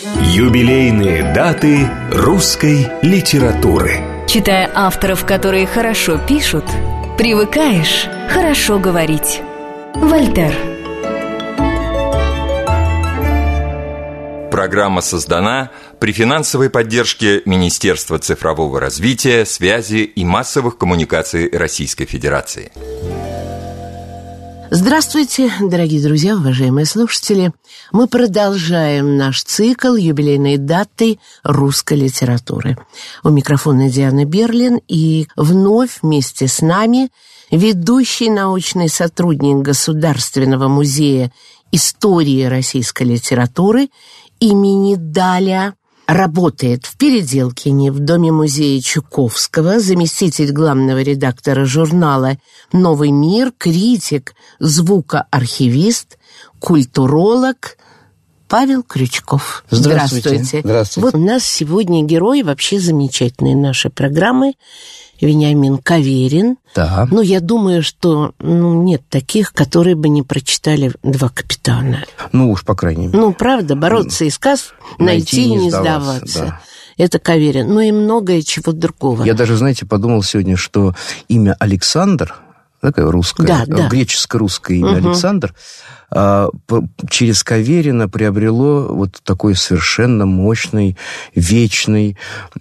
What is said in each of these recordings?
Юбилейные даты русской литературы Читая авторов, которые хорошо пишут, привыкаешь хорошо говорить. Вольтер Программа создана при финансовой поддержке Министерства цифрового развития, связи и массовых коммуникаций Российской Федерации. Здравствуйте, дорогие друзья, уважаемые слушатели. Мы продолжаем наш цикл юбилейной даты русской литературы. У микрофона Диана Берлин и вновь вместе с нами ведущий научный сотрудник Государственного музея истории российской литературы имени Даля работает в Переделкине в Доме-музея Чуковского, заместитель главного редактора журнала «Новый мир», критик, звукоархивист, культуролог Павел Крючков. Здравствуйте. Здравствуйте. Здравствуйте. Вот у нас сегодня герой вообще замечательной нашей программы – Вениамин Каверин. Да. Ну, я думаю, что ну, нет таких, которые бы не прочитали «Два капитана». Ну уж, по крайней мере. Ну, правда, бороться и сказ, найти, и не сдаваться. сдаваться. Да. Это Каверин. Ну и многое чего другого. Я даже, знаете, подумал сегодня, что имя Александр, такое русское, да, да. греческо-русское имя угу. Александр, а, через Каверина приобрело вот такой совершенно мощный, вечный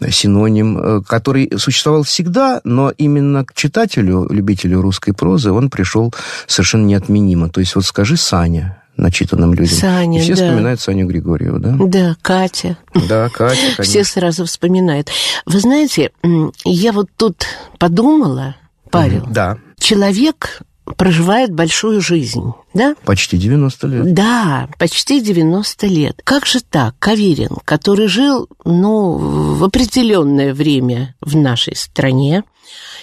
синоним, э, который существовал всегда, но именно к читателю, любителю русской прозы, он пришел совершенно неотменимо. То есть вот скажи «Саня», начитанным людям. Саня, И все да. вспоминают Саню Григорьеву, да? Да, Катя. Да, Катя, конечно. Все сразу вспоминают. Вы знаете, я вот тут подумала, Павел. Да. Человек проживает большую жизнь, да? Почти 90 лет. Да, почти 90 лет. Как же так? Каверин, который жил, ну, в определенное время в нашей стране,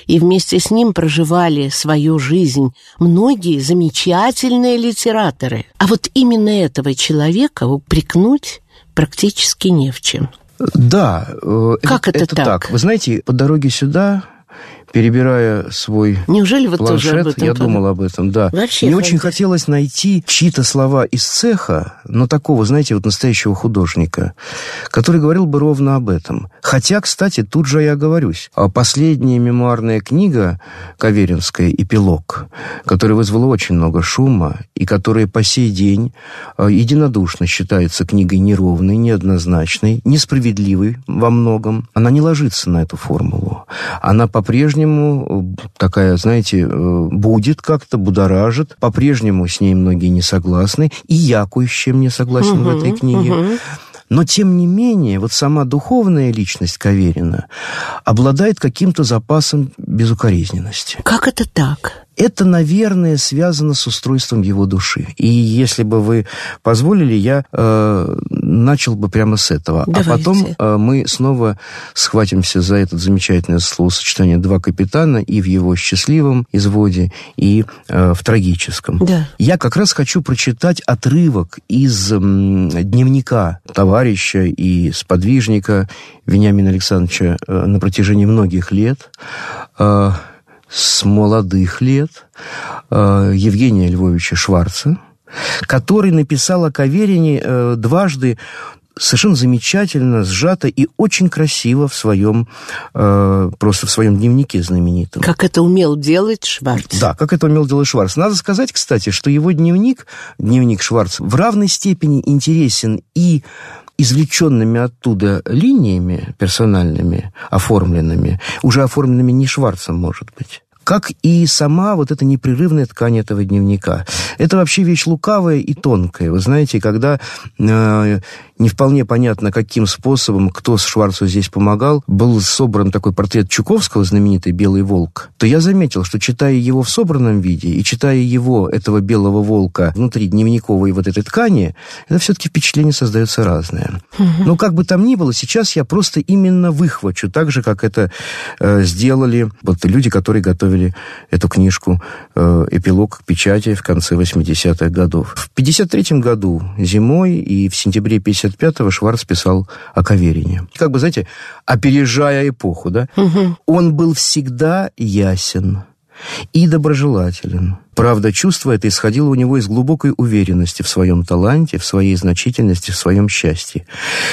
и вместе с ним проживали свою жизнь многие замечательные литераторы. А вот именно этого человека упрекнуть практически не в чем. Да. Э, как это, это, это так? так? Вы знаете, по дороге сюда перебирая свой Неужели вы планшет, тоже об этом я думал об этом, да. Вообще Мне очень хотелось найти чьи-то слова из цеха, но такого, знаете, вот настоящего художника, который говорил бы ровно об этом. Хотя, кстати, тут же я оговорюсь. А последняя мемуарная книга Каверинская «Эпилог», которая вызвала очень много шума и которая по сей день а, единодушно считается книгой неровной, неоднозначной, несправедливой во многом, она не ложится на эту формулу. Она по-прежнему по-прежнему такая, знаете, э, будет как-то, будоражит. По-прежнему с ней многие не согласны. И я кое с чем не согласен угу, в этой книге. Угу. Но, тем не менее, вот сама духовная личность Каверина обладает каким-то запасом безукоризненности. Как это так? Это, наверное, связано с устройством его души. И если бы вы позволили, я э, начал бы прямо с этого. А Давайте. А потом э, мы снова схватимся за это замечательное словосочетание «два капитана» и в его счастливом изводе, и э, в трагическом. Да. Я как раз хочу прочитать отрывок из э, дневника товарища и сподвижника Вениамина Александровича э, на протяжении многих лет. Э, с молодых лет э, Евгения Львовича Шварца, который написал о Каверине э, дважды совершенно замечательно, сжато и очень красиво в своем, э, просто в своем дневнике знаменитом. Как это умел делать Шварц. Да, как это умел делать Шварц. Надо сказать, кстати, что его дневник, дневник Шварца, в равной степени интересен и извлеченными оттуда линиями персональными, оформленными, уже оформленными не Шварцем, может быть, как и сама вот эта непрерывная ткань этого дневника. Это вообще вещь лукавая и тонкая. Вы знаете, когда э, не вполне понятно, каким способом, кто с Шварцу здесь помогал, был собран такой портрет Чуковского, знаменитый «Белый волк», то я заметил, что читая его в собранном виде и читая его, этого «Белого волка», внутри дневниковой вот этой ткани, это все-таки впечатление создается разное. Угу. Но как бы там ни было, сейчас я просто именно выхвачу, так же, как это э, сделали вот люди, которые готовили эту книжку э, «Эпилог к печати» в конце 80-х годов. В 53 году зимой и в сентябре 50 1955-го Шварц писал о Каверине. Как бы, знаете, опережая эпоху, да? Угу. Он был всегда ясен и доброжелателен. Правда, чувство это исходило у него из глубокой уверенности в своем таланте, в своей значительности, в своем счастье.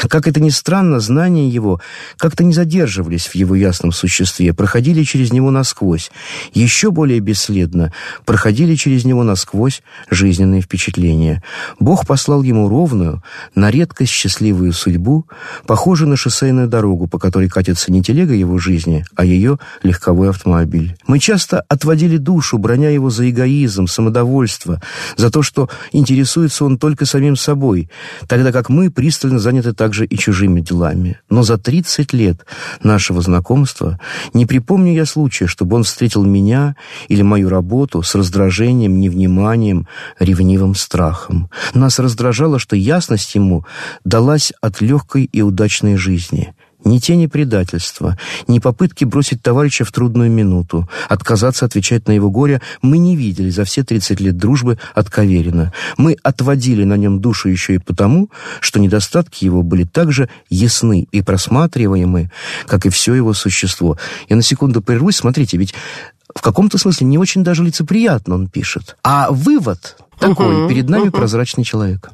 Как это ни странно, знания его как-то не задерживались в его ясном существе, проходили через него насквозь. Еще более бесследно проходили через него насквозь жизненные впечатления. Бог послал ему ровную, на редкость счастливую судьбу, похожую на шоссейную дорогу, по которой катится не телега его жизни, а ее легковой автомобиль. Мы часто отводили душу, броня его за эгоизм, самодовольство, за то, что интересуется он только самим собой, тогда как мы пристально заняты также и чужими делами. Но за 30 лет нашего знакомства не припомню я случая, чтобы он встретил меня или мою работу с раздражением, невниманием, ревнивым страхом. Нас раздражало, что ясность ему далась от легкой и удачной жизни – ни тени предательства, ни попытки бросить товарища в трудную минуту, отказаться отвечать на его горе мы не видели за все 30 лет дружбы от Каверина. Мы отводили на нем душу еще и потому, что недостатки его были так же ясны и просматриваемы, как и все его существо. Я на секунду прервусь, смотрите, ведь в каком-то смысле не очень даже лицеприятно он пишет. А вывод такой, угу, перед нами угу. прозрачный человек.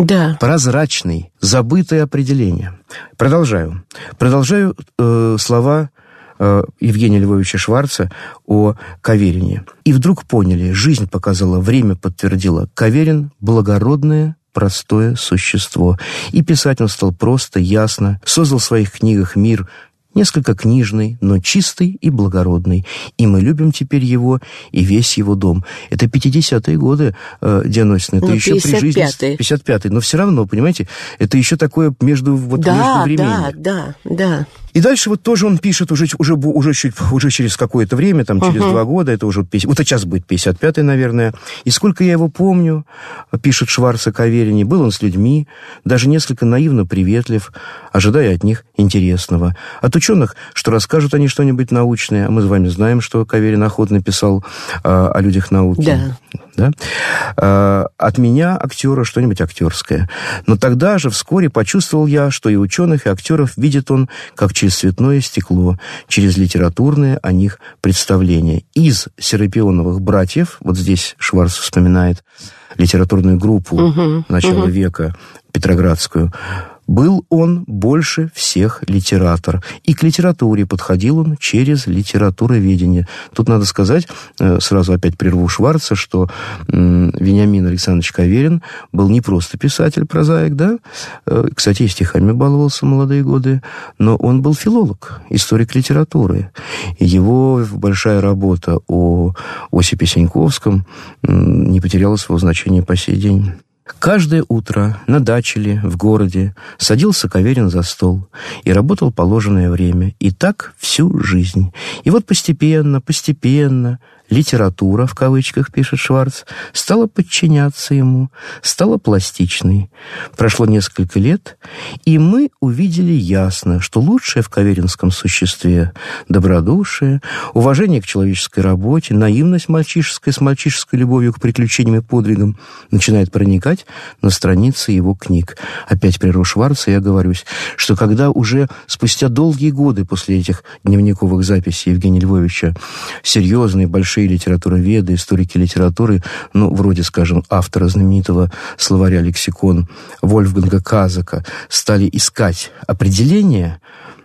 Да. Прозрачный, забытое определение. Продолжаю. Продолжаю э, слова э, Евгения Львовича Шварца о Каверине. И вдруг поняли, жизнь показала, время подтвердило. Каверин – благородное, простое существо. И писать он стал просто, ясно, создал в своих книгах мир, несколько книжный, но чистый и благородный. И мы любим теперь его и весь его дом. Это 50-е годы, э, Дианосина, это ну, еще 55-й. при жизни... 55-й. Но все равно, понимаете, это еще такое между, вот, да, между временем. Да, да, да. И дальше вот тоже он пишет уже, уже, уже, чуть, уже через какое-то время, там через uh-huh. два года, это уже 50, вот сейчас будет 55-й, наверное. И сколько я его помню, пишет Шварц о Каверине, был он с людьми, даже несколько наивно приветлив, ожидая от них интересного. От ученых, что расскажут они что-нибудь научное, а мы с вами знаем, что Каверин охотно писал а, о людях науки. Да. Да? А, от меня актера что-нибудь актерское. Но тогда же вскоре почувствовал я, что и ученых, и актеров видит он как через цветное стекло, через литературное о них представление. Из Серапионовых братьев, вот здесь Шварц вспоминает литературную группу угу, начала угу. века Петроградскую, был он больше всех литератор. И к литературе подходил он через литературоведение. Тут надо сказать, э, сразу опять прерву Шварца, что Вениамин Александрович Каверин был не просто писатель, прозаик, да? Э, кстати, и стихами баловался в молодые годы, но он был филолог, историк литературы. Его большая работа о Осипе Сеньковском не потеряла своего значения по сей день. Каждое утро на даче ли, в городе, садился Каверин за стол и работал положенное время. И так всю жизнь. И вот постепенно, постепенно литература, в кавычках пишет Шварц, стала подчиняться ему, стала пластичной. Прошло несколько лет, и мы увидели ясно, что лучшее в каверинском существе – добродушие, уважение к человеческой работе, наивность мальчишеская с мальчишеской любовью к приключениям и подвигам начинает проникать на страницы его книг. Опять прерву Шварца, я говорюсь, что когда уже спустя долгие годы после этих дневниковых записей Евгения Львовича серьезные, большие большие литературоведы, историки литературы, ну, вроде, скажем, автора знаменитого словаря «Лексикон» Вольфганга Казака, стали искать определение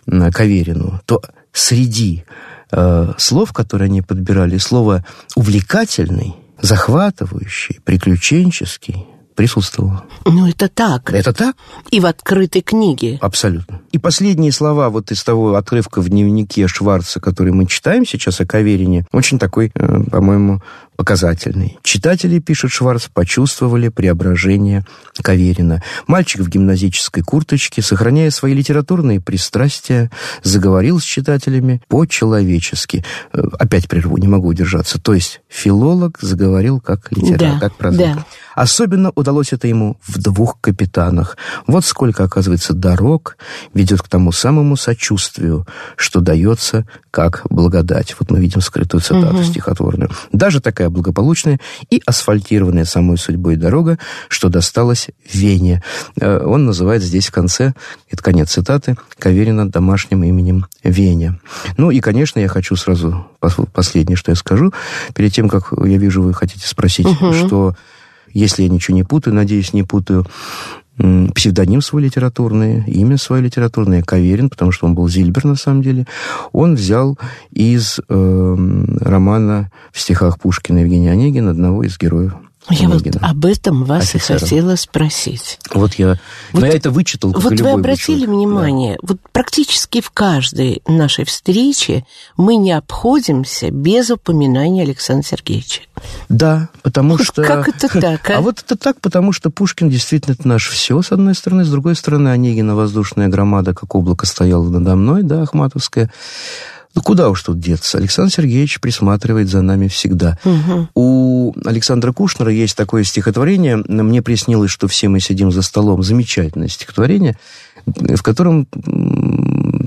Каверину, то среди э, слов, которые они подбирали, слово «увлекательный», захватывающий, приключенческий, присутствовало. Ну, это так. Это так? И в открытой книге. Абсолютно. И последние слова вот из того отрывка в дневнике Шварца, который мы читаем сейчас о Каверине, очень такой, э, по-моему, показательный. Читатели, пишет Шварц, почувствовали преображение Каверина. Мальчик в гимназической курточке, сохраняя свои литературные пристрастия, заговорил с читателями по-человечески. Э, опять прерву, не могу удержаться. То есть филолог заговорил как литератор, да, как прозаик. Да. Особенно удалось это ему в двух капитанах. Вот сколько, оказывается, дорог ведет к тому самому сочувствию, что дается как благодать. Вот мы видим скрытую цитату угу. стихотворную. Даже такая такая благополучная и асфальтированная самой судьбой дорога, что досталась Вене. Э, он называет здесь в конце, это конец цитаты, Каверина домашним именем Веня. Ну и, конечно, я хочу сразу последнее, что я скажу, перед тем, как я вижу, вы хотите спросить, угу. что если я ничего не путаю, надеюсь, не путаю, псевдоним свой литературный, имя свое литературное, Каверин, потому что он был Зильбер на самом деле, он взял из э, романа в стихах Пушкина Евгения Онегина одного из героев я вот об этом вас офицером. и хотела спросить. Вот я, вот, но я это вычитал, как Вот вы обратили вычел. внимание, да. вот практически в каждой нашей встрече мы не обходимся без упоминания Александра Сергеевича. Да, потому что... Как это так, а? А вот это так, потому что Пушкин действительно это наш все, с одной стороны, с другой стороны, Онегина воздушная громада, как облако стояла надо мной, да, Ахматовская. Ну, куда уж тут деться? Александр Сергеевич присматривает за нами всегда. Угу. У Александра Кушнера есть такое стихотворение «Мне приснилось, что все мы сидим за столом». Замечательное стихотворение, в котором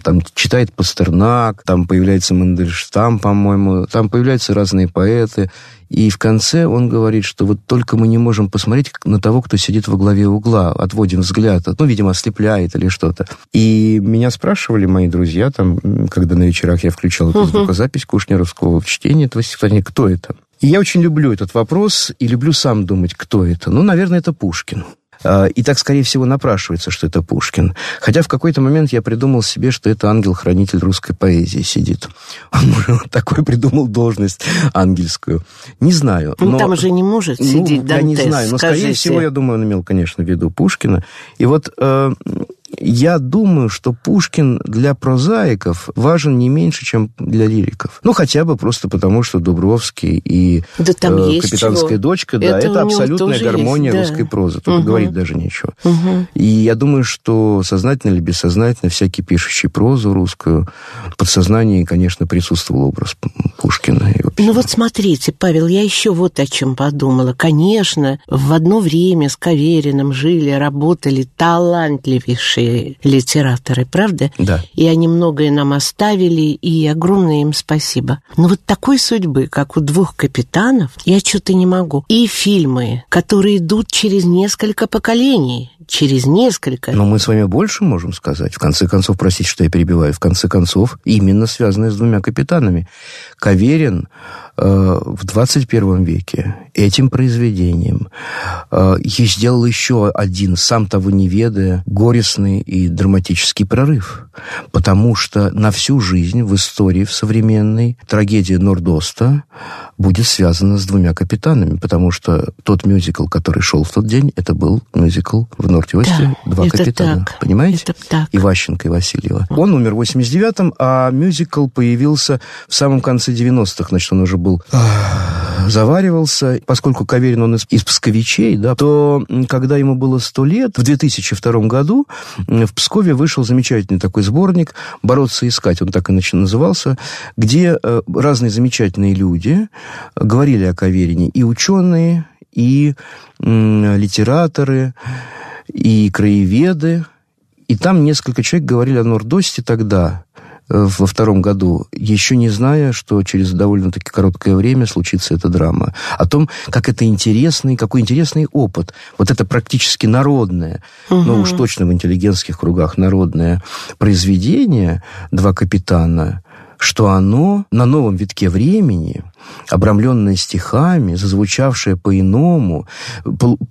там читает Пастернак, там появляется Мандельштам, по-моему, там появляются разные поэты. И в конце он говорит, что вот только мы не можем посмотреть на того, кто сидит во главе угла, отводим взгляд, ну, видимо, ослепляет или что-то. И меня спрашивали мои друзья, там, когда на вечерах я включал эту звукозапись Кушнеровского в чтении этого стихотворения, кто это? И я очень люблю этот вопрос и люблю сам думать, кто это. Ну, наверное, это Пушкин. А, и так, скорее всего, напрашивается, что это Пушкин. Хотя в какой-то момент я придумал себе, что это ангел-хранитель русской поэзии сидит. Он такой придумал должность ангельскую. Не знаю. Ну, но, там уже не может ну, сидеть Дантес, Я не знаю, но, скажите. скорее всего, я думаю, он имел, конечно, в виду Пушкина. И вот э, я думаю, что Пушкин для прозаиков важен не меньше, чем для лириков. Ну, хотя бы просто потому, что Дубровский и да там э, есть «Капитанская чего. дочка», да, это, абсолютная гармония есть, да. русской прозы. Тут угу. говорить даже нечего. Угу. И я думаю, что сознательно или бессознательно всякий пишущий прозу русскую, в подсознании, конечно, присутствовал образ Пушкина. Ну вот смотрите, Павел, я еще вот о чем подумала. Конечно, в одно время с Кавериным жили, работали талантливейшие хорошие литераторы, правда? Да. И они многое нам оставили, и огромное им спасибо. Но вот такой судьбы, как у двух капитанов, я что-то не могу. И фильмы, которые идут через несколько поколений, через несколько. Но мы с вами больше можем сказать. В конце концов, простите, что я перебиваю, в конце концов, именно связанные с двумя капитанами. Каверин в 21 веке этим произведением э, сделал еще один, сам того не ведая, горестный и драматический прорыв. Потому что на всю жизнь в истории, в современной, трагедия Нордоста будет связана с двумя капитанами, потому что тот мюзикл, который шел в тот день, это был мюзикл в Норте-Осте да, «Два капитана». Так, Понимаете? Это так. Иващенко и Васильева. Он умер в 89-м, а мюзикл появился в самом конце 90-х. Значит, он уже был заваривался. Поскольку Каверин, он из, из Псковичей, да, то когда ему было сто лет, в 2002 году в Пскове вышел замечательный такой сборник «Бороться и искать», он так и назывался, где э, разные замечательные люди говорили о Каверине, и ученые, и литераторы, и краеведы, и там несколько человек говорили о Нордосте тогда, во втором году, еще не зная, что через довольно-таки короткое время случится эта драма. О том, как это интересный, какой интересный опыт. Вот это практически народное, угу. ну уж точно в интеллигентских кругах народное произведение «Два капитана», что оно на новом витке времени, обрамленное стихами, зазвучавшее по-иному,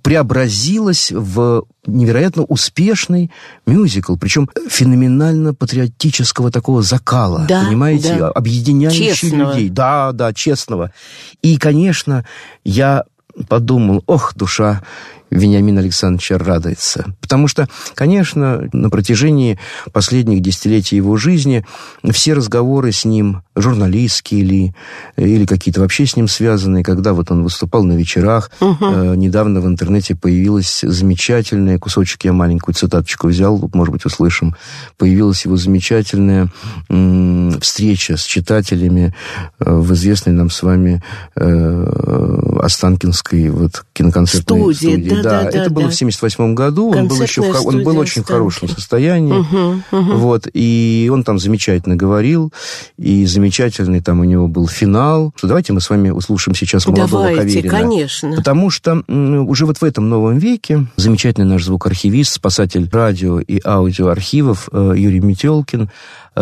преобразилось в невероятно успешный мюзикл, причем феноменально патриотического такого закала, да, понимаете, да. объединяющий честного. людей. Да, да, честного. И, конечно, я подумал, ох, душа Вениамин Александрович радуется. Потому что, конечно, на протяжении последних десятилетий его жизни все разговоры с ним, журналистские ли, или какие-то вообще с ним связанные, когда вот он выступал на вечерах, угу. э, недавно в интернете появилась замечательная, кусочек я маленькую цитаточку взял, может быть, услышим, появилась его замечательная э, встреча с читателями э, в известной нам с вами э, Останкинской вот киноконцертной студии. студии да, да, да, это было в 78 году. Он был еще в, он был очень в хорошем состоянии. Угу, угу. Вот, и он там замечательно говорил, и замечательный там у него был финал. Что давайте мы с вами услышим сейчас молодого давайте, Каверина. конечно. Потому что уже вот в этом новом веке замечательный наш звукоархивист, спасатель радио и аудиоархивов э, Юрий Метелкин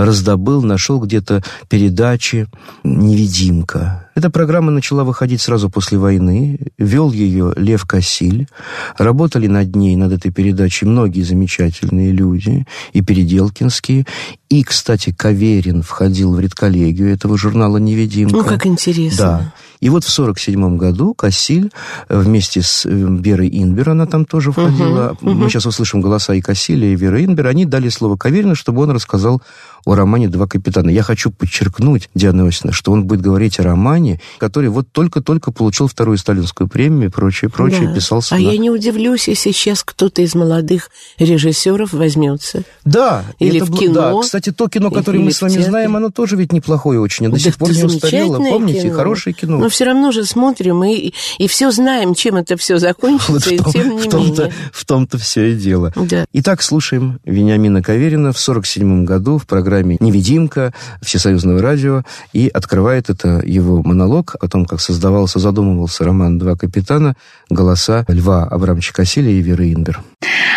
раздобыл, нашел где-то передачи «Невидимка». Эта программа начала выходить сразу после войны. Вел ее Лев Косиль. Работали над ней, над этой передачей многие замечательные люди. И Переделкинские. И, кстати, Каверин входил в редколлегию этого журнала «Невидимка». Ну, как интересно. Да. И вот в 1947 году Кассиль вместе с э, Верой Инбер, она там тоже входила, угу, мы сейчас услышим голоса и Кассиля, и Веры Инбер, они дали слово Каверину, чтобы он рассказал о романе «Два капитана». Я хочу подчеркнуть, Диана Иосифовна, что он будет говорить о романе, который вот только-только получил вторую сталинскую премию и прочее, прочее, да. писался. А на... я не удивлюсь, если сейчас кто-то из молодых режиссеров возьмется. Да. Или это, в кино. Да. Кстати, то кино, которое мы с вами знаем, оно тоже ведь неплохое очень. До сих пор не устарело. Помните, кино. хорошее кино. Но все равно же смотрим и, и все знаем, чем это все закончится, вот и том, тем не в том-то, менее. В том-то все и дело. Да. Итак, слушаем Вениамина Каверина в 47 году в программе программе «Невидимка» Всесоюзного радио, и открывает это его монолог о том, как создавался, задумывался роман «Два капитана», голоса Льва Абрамовича Кассиля и Веры Инбер.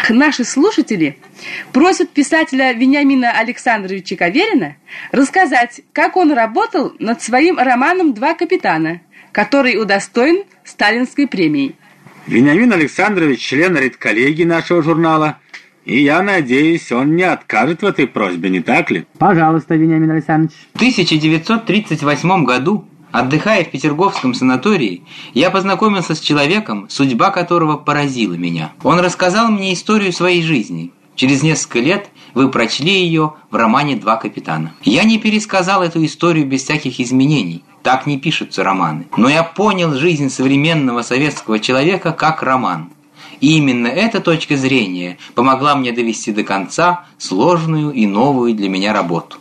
Наши слушатели просят писателя Вениамина Александровича Каверина рассказать, как он работал над своим романом «Два капитана», который удостоен сталинской премии. Вениамин Александрович, член редколлегии нашего журнала – и я надеюсь, он не откажет в этой просьбе, не так ли? Пожалуйста, Вениамин Александрович. В 1938 году, отдыхая в Петерговском санатории, я познакомился с человеком, судьба которого поразила меня. Он рассказал мне историю своей жизни. Через несколько лет вы прочли ее в романе «Два капитана». Я не пересказал эту историю без всяких изменений. Так не пишутся романы. Но я понял жизнь современного советского человека как роман – и именно эта точка зрения помогла мне довести до конца сложную и новую для меня работу.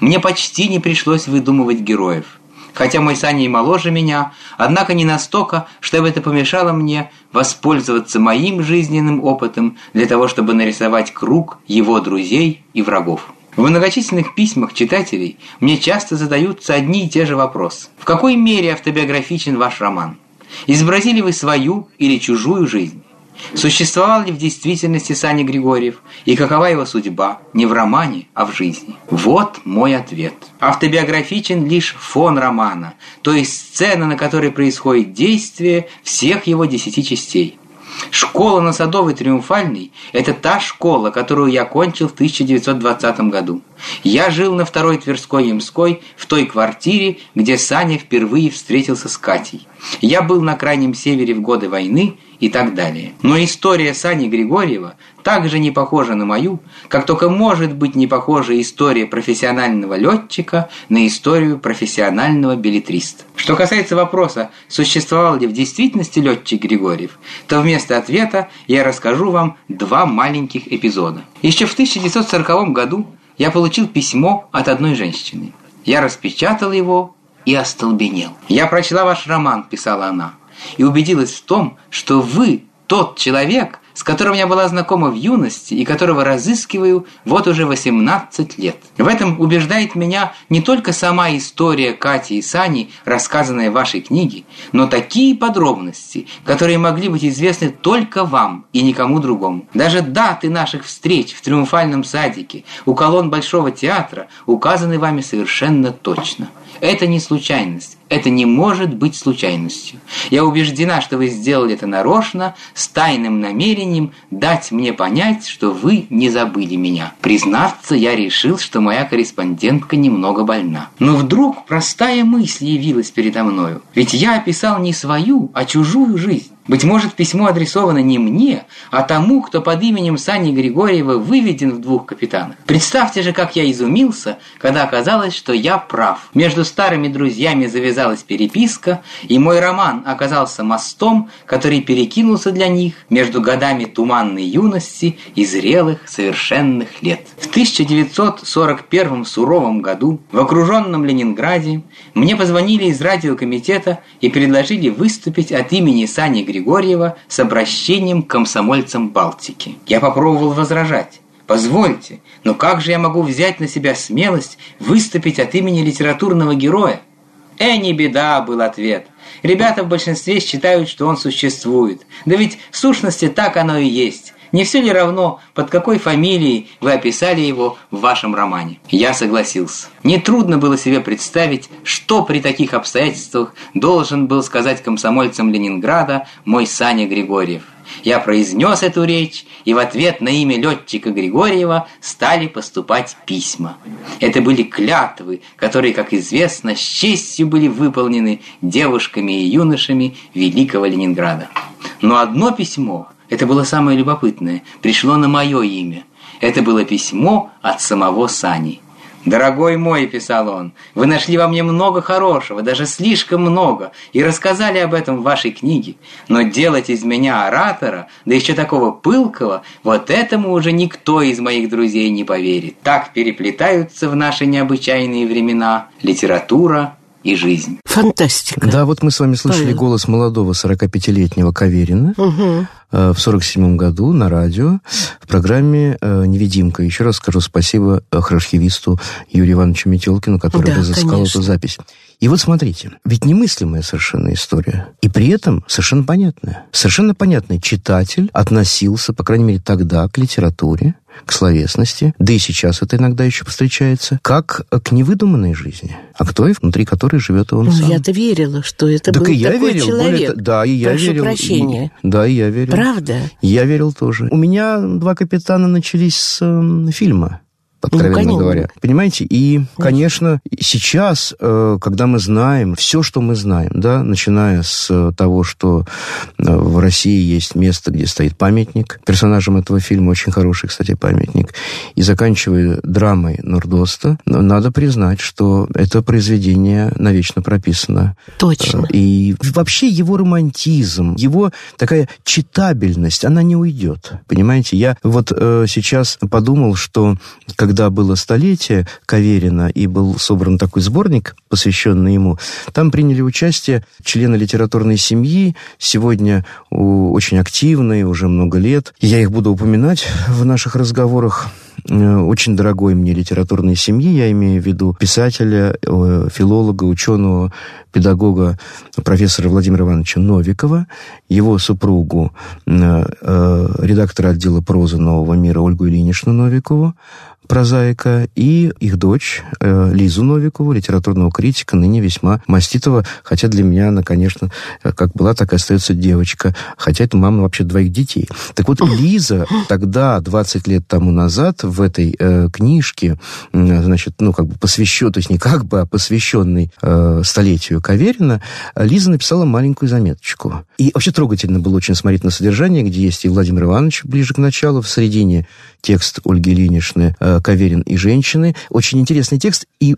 Мне почти не пришлось выдумывать героев. Хотя мой Саня и моложе меня, однако не настолько, чтобы это помешало мне воспользоваться моим жизненным опытом для того, чтобы нарисовать круг его друзей и врагов. В многочисленных письмах читателей мне часто задаются одни и те же вопросы. В какой мере автобиографичен ваш роман? Изобразили вы свою или чужую жизнь? Существовал ли в действительности Саня Григорьев и какова его судьба не в романе, а в жизни? Вот мой ответ. Автобиографичен лишь фон романа, то есть сцена, на которой происходит действие всех его десяти частей. Школа на Садовой Триумфальной – это та школа, которую я окончил в 1920 году. Я жил на второй Тверской Ямской в той квартире, где Саня впервые встретился с Катей. Я был на Крайнем Севере в годы войны и так далее. Но история Сани Григорьева также не похожа на мою, как только может быть не похожа история профессионального летчика на историю профессионального билетриста. Что касается вопроса, существовал ли в действительности летчик Григорьев, то вместо ответа я расскажу вам два маленьких эпизода. Еще в 1940 году я получил письмо от одной женщины. Я распечатал его и остолбенел. «Я прочла ваш роман», – писала она и убедилась в том, что вы тот человек, с которым я была знакома в юности и которого разыскиваю вот уже 18 лет. В этом убеждает меня не только сама история Кати и Сани, рассказанная в вашей книге, но такие подробности, которые могли быть известны только вам и никому другому. Даже даты наших встреч в Триумфальном садике, у колонн Большого театра указаны вами совершенно точно. Это не случайность. Это не может быть случайностью. Я убеждена, что вы сделали это нарочно, с тайным намерением дать мне понять, что вы не забыли меня. Признаться, я решил, что моя корреспондентка немного больна. Но вдруг простая мысль явилась передо мною. Ведь я описал не свою, а чужую жизнь. Быть может, письмо адресовано не мне, а тому, кто под именем Сани Григорьева выведен в двух капитанах. Представьте же, как я изумился, когда оказалось, что я прав. Между старыми друзьями завязалась переписка, и мой роман оказался мостом, который перекинулся для них между годами туманной юности и зрелых совершенных лет. В 1941 суровом году в окруженном Ленинграде мне позвонили из радиокомитета и предложили выступить от имени Сани Григорьева Григорьева с обращением к комсомольцам Балтики. Я попробовал возражать. Позвольте, но как же я могу взять на себя смелость выступить от имени литературного героя? «Э, не беда», был ответ. Ребята в большинстве считают, что он существует. Да ведь в сущности так оно и есть. Не все ли равно, под какой фамилией вы описали его в вашем романе? Я согласился. Нетрудно было себе представить, что при таких обстоятельствах должен был сказать комсомольцам Ленинграда мой Саня Григорьев. Я произнес эту речь, и в ответ на имя летчика Григорьева стали поступать письма. Это были клятвы, которые, как известно, с честью были выполнены девушками и юношами Великого Ленинграда. Но одно письмо это было самое любопытное. Пришло на мое имя. Это было письмо от самого Сани. «Дорогой мой», — писал он, — «вы нашли во мне много хорошего, даже слишком много, и рассказали об этом в вашей книге. Но делать из меня оратора, да еще такого пылкого, вот этому уже никто из моих друзей не поверит. Так переплетаются в наши необычайные времена литература и жизнь. Фантастика. Да, вот мы с вами слышали Павел. голос молодого 45-летнего Каверина угу. в 47 году на радио в программе э, «Невидимка». Еще раз скажу спасибо э, храшхивисту Юрию Ивановичу Метелкину, который да, разыскал конечно. эту запись. И вот смотрите, ведь немыслимая совершенно история. И при этом совершенно понятная. Совершенно понятный читатель относился, по крайней мере тогда, к литературе, к словесности, да и сейчас это иногда еще встречается, как к невыдуманной жизни, а к той, внутри которой живет он ну, сам. Я-то верила, что это так был и я такой верил, человек. Более, да, и я Прошу верил. прощения. И, да, и я верил. Правда? Я верил тоже. У меня два капитана начались с э, фильма откровенно ну, говоря. Понимаете? И, конечно, сейчас, э, когда мы знаем все, что мы знаем, да, начиная с э, того, что э, в России есть место, где стоит памятник персонажам этого фильма, очень хороший, кстати, памятник, и заканчивая драмой Нурдоста, надо признать, что это произведение навечно прописано. Точно. И вообще его романтизм, его такая читабельность, она не уйдет. Понимаете? Я вот сейчас подумал, что когда когда было столетие Каверина и был собран такой сборник, посвященный ему, там приняли участие члены литературной семьи, сегодня очень активные, уже много лет. Я их буду упоминать в наших разговорах э, очень дорогой мне литературной семьи, я имею в виду писателя, э, филолога, ученого, педагога, профессора Владимира Ивановича Новикова, его супругу, э, редактора отдела прозы «Нового мира» Ольгу Ильиничну Новикову, прозаика, и их дочь э, Лизу Новикову, литературного критика, ныне весьма маститого, хотя для меня она, конечно, э, как была, так и остается девочка, хотя это мама вообще двоих детей. Так вот, Лиза тогда, 20 лет тому назад, в этой э, книжке, э, значит, ну, как бы посвящен, то есть не как бы, а посвященной э, столетию Каверина, Лиза написала маленькую заметочку. И вообще трогательно было очень смотреть на содержание, где есть и Владимир Иванович ближе к началу, в середине текст Ольги Ильиничны э, «Каверин и женщины». Очень интересный текст, и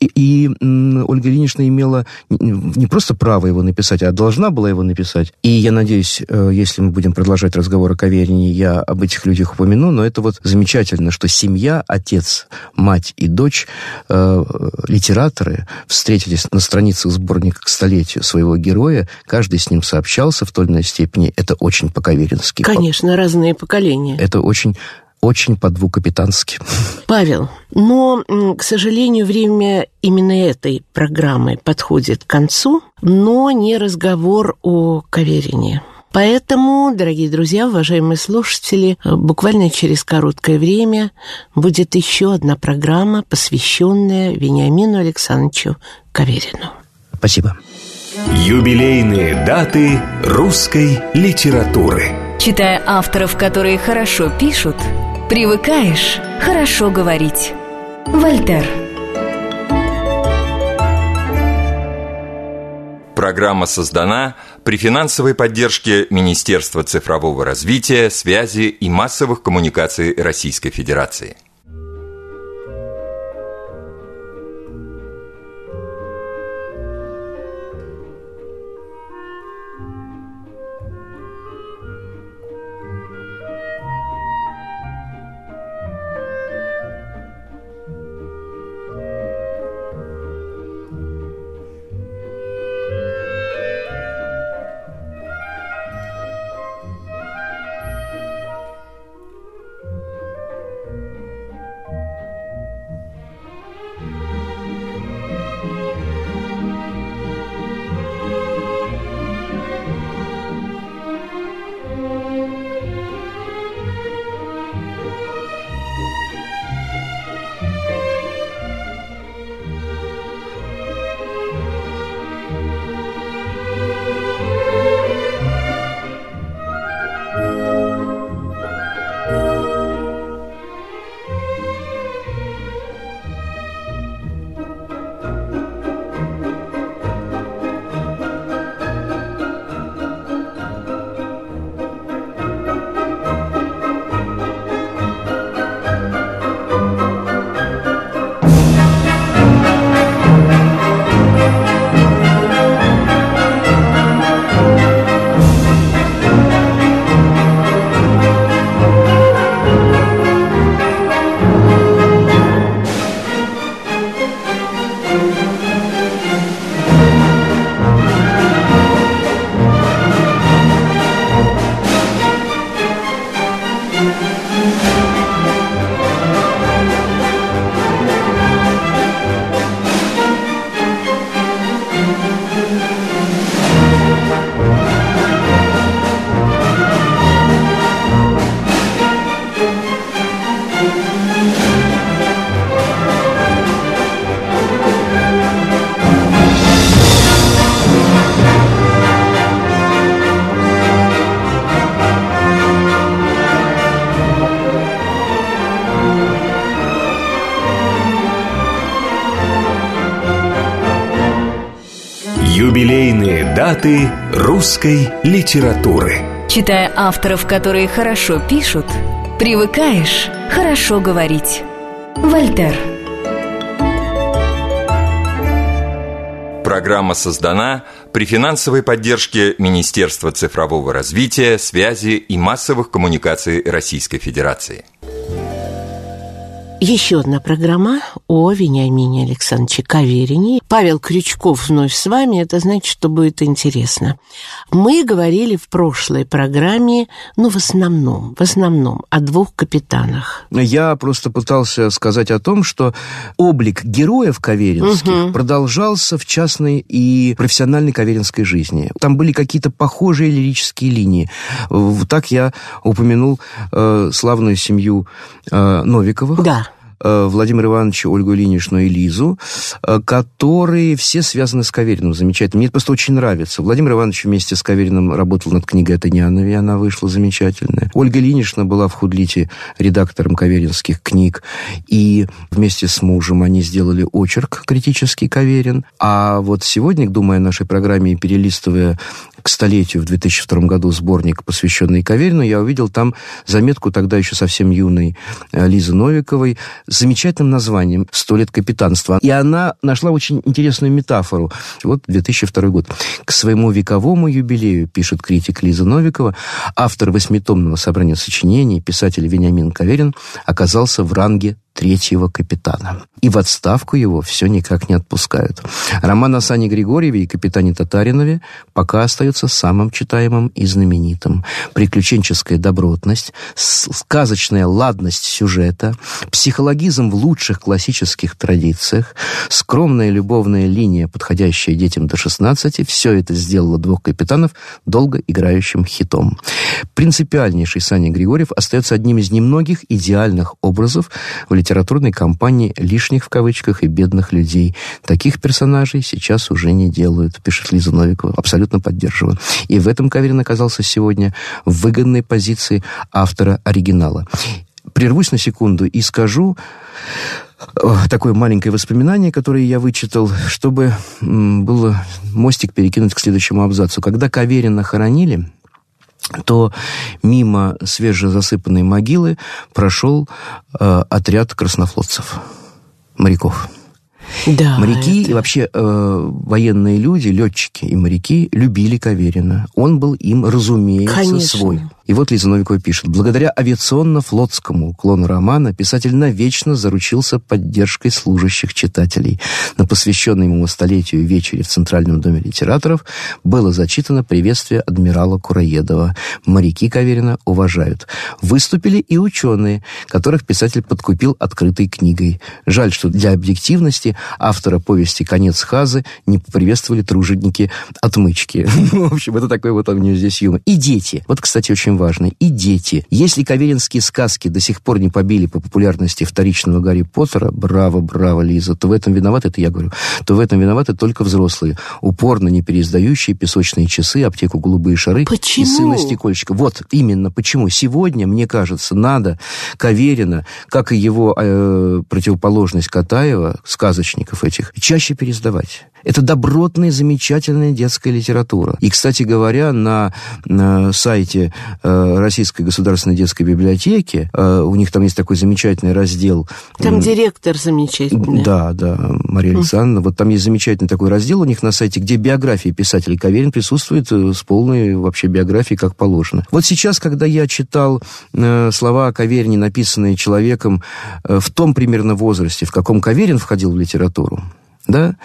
и, и Ольга Ильинична имела не просто право его написать, а должна была его написать. И я надеюсь, э, если мы будем продолжать разговор о Каверине, я об этих людях упомяну, но это вот замечательно, что семья, отец, мать и дочь, э, литераторы, встретились на страницах сборника к столетию своего героя, каждый с ним сообщался в той или иной степени. Это очень по-каверински. Конечно, разные поколения. Это очень очень по-двукапитански. Павел, но, к сожалению, время именно этой программы подходит к концу, но не разговор о Каверине. Поэтому, дорогие друзья, уважаемые слушатели, буквально через короткое время будет еще одна программа, посвященная Вениамину Александровичу Каверину. Спасибо. Юбилейные даты русской литературы. Читая авторов, которые хорошо пишут, привыкаешь хорошо говорить. Вольтер. Программа создана при финансовой поддержке Министерства цифрового развития, связи и массовых коммуникаций Российской Федерации. Юбилейные даты русской литературы. Читая авторов, которые хорошо пишут, привыкаешь хорошо говорить. Вольтер. Программа создана при финансовой поддержке Министерства цифрового развития, связи и массовых коммуникаций Российской Федерации. Еще одна программа о Вениамине Александровиче Каверине. Павел Крючков вновь с вами, это значит, что будет интересно. Мы говорили в прошлой программе, ну, в основном, в основном о двух капитанах. Я просто пытался сказать о том, что облик героев каверинских угу. продолжался в частной и профессиональной каверинской жизни. Там были какие-то похожие лирические линии. Так я упомянул э, славную семью э, Новиковых. Да Владимира Ивановича, Ольгу Ильиничну и Лизу, э, которые все связаны с Кавериным. Замечательно. Мне это просто очень нравится. Владимир Иванович вместе с Кавериным работал над книгой Атанянове, она вышла замечательная. Ольга Ильинична была в Худлите редактором каверинских книг, и вместе с мужем они сделали очерк критический Каверин. А вот сегодня, думая о нашей программе и перелистывая к столетию в 2002 году сборник, посвященный Каверину, я увидел там заметку тогда еще совсем юной э, Лизы Новиковой замечательным названием «Сто лет капитанства». И она нашла очень интересную метафору. Вот 2002 год. К своему вековому юбилею, пишет критик Лиза Новикова, автор восьмитомного собрания сочинений, писатель Вениамин Каверин, оказался в ранге третьего капитана. И в отставку его все никак не отпускают. Роман о Сане Григорьеве и капитане Татаринове пока остается самым читаемым и знаменитым. Приключенческая добротность, сказочная ладность сюжета, психологизм в лучших классических традициях, скромная любовная линия, подходящая детям до 16, все это сделало двух капитанов долго играющим хитом. Принципиальнейший Саня Григорьев остается одним из немногих идеальных образов в литературной компании лишних в кавычках и бедных людей. Таких персонажей сейчас уже не делают, пишет Лиза Новикова. Абсолютно поддерживаю. И в этом Каверин оказался сегодня в выгодной позиции автора оригинала. Прервусь на секунду и скажу такое маленькое воспоминание, которое я вычитал, чтобы было мостик перекинуть к следующему абзацу. Когда Каверина хоронили, то мимо свежезасыпанной могилы прошел э, отряд краснофлотцев, моряков. Да, моряки это... и вообще э, военные люди, летчики и моряки любили Каверина. Он был им, разумеется, Конечно. свой. И вот Лиза Новикова пишет. Благодаря авиационно-флотскому уклону романа писатель навечно заручился поддержкой служащих читателей. На посвященной ему столетию вечере в Центральном доме литераторов было зачитано приветствие адмирала Кураедова. Моряки Каверина уважают. Выступили и ученые, которых писатель подкупил открытой книгой. Жаль, что для объективности автора повести «Конец Хазы» не поприветствовали труженики отмычки. В общем, это такой вот у него здесь юмор. И дети. Вот, кстати, очень важно, и дети. Если каверинские сказки до сих пор не побили по популярности вторичного Гарри Поттера, браво, браво, Лиза, то в этом виноваты, это я говорю, то в этом виноваты только взрослые, упорно не переиздающие песочные часы, аптеку «Голубые шары» почему? и «Сына стекольщика». Вот именно почему. Сегодня, мне кажется, надо Каверина, как и его э, противоположность Катаева, сказочников этих, чаще пересдавать. Это добротная, замечательная детская литература. И, кстати говоря, на, на сайте э, Российской государственной детской библиотеки, э, у них там есть такой замечательный раздел. Там директор замечательный. Да, да, Мария Александровна. Вот там есть замечательный такой раздел у них на сайте, где биографии писателей Каверин присутствует э, с полной вообще биографией, как положено. Вот сейчас, когда я читал э, слова о Каверине, написанные человеком э, в том примерно возрасте, в каком Каверин входил в литературу, да,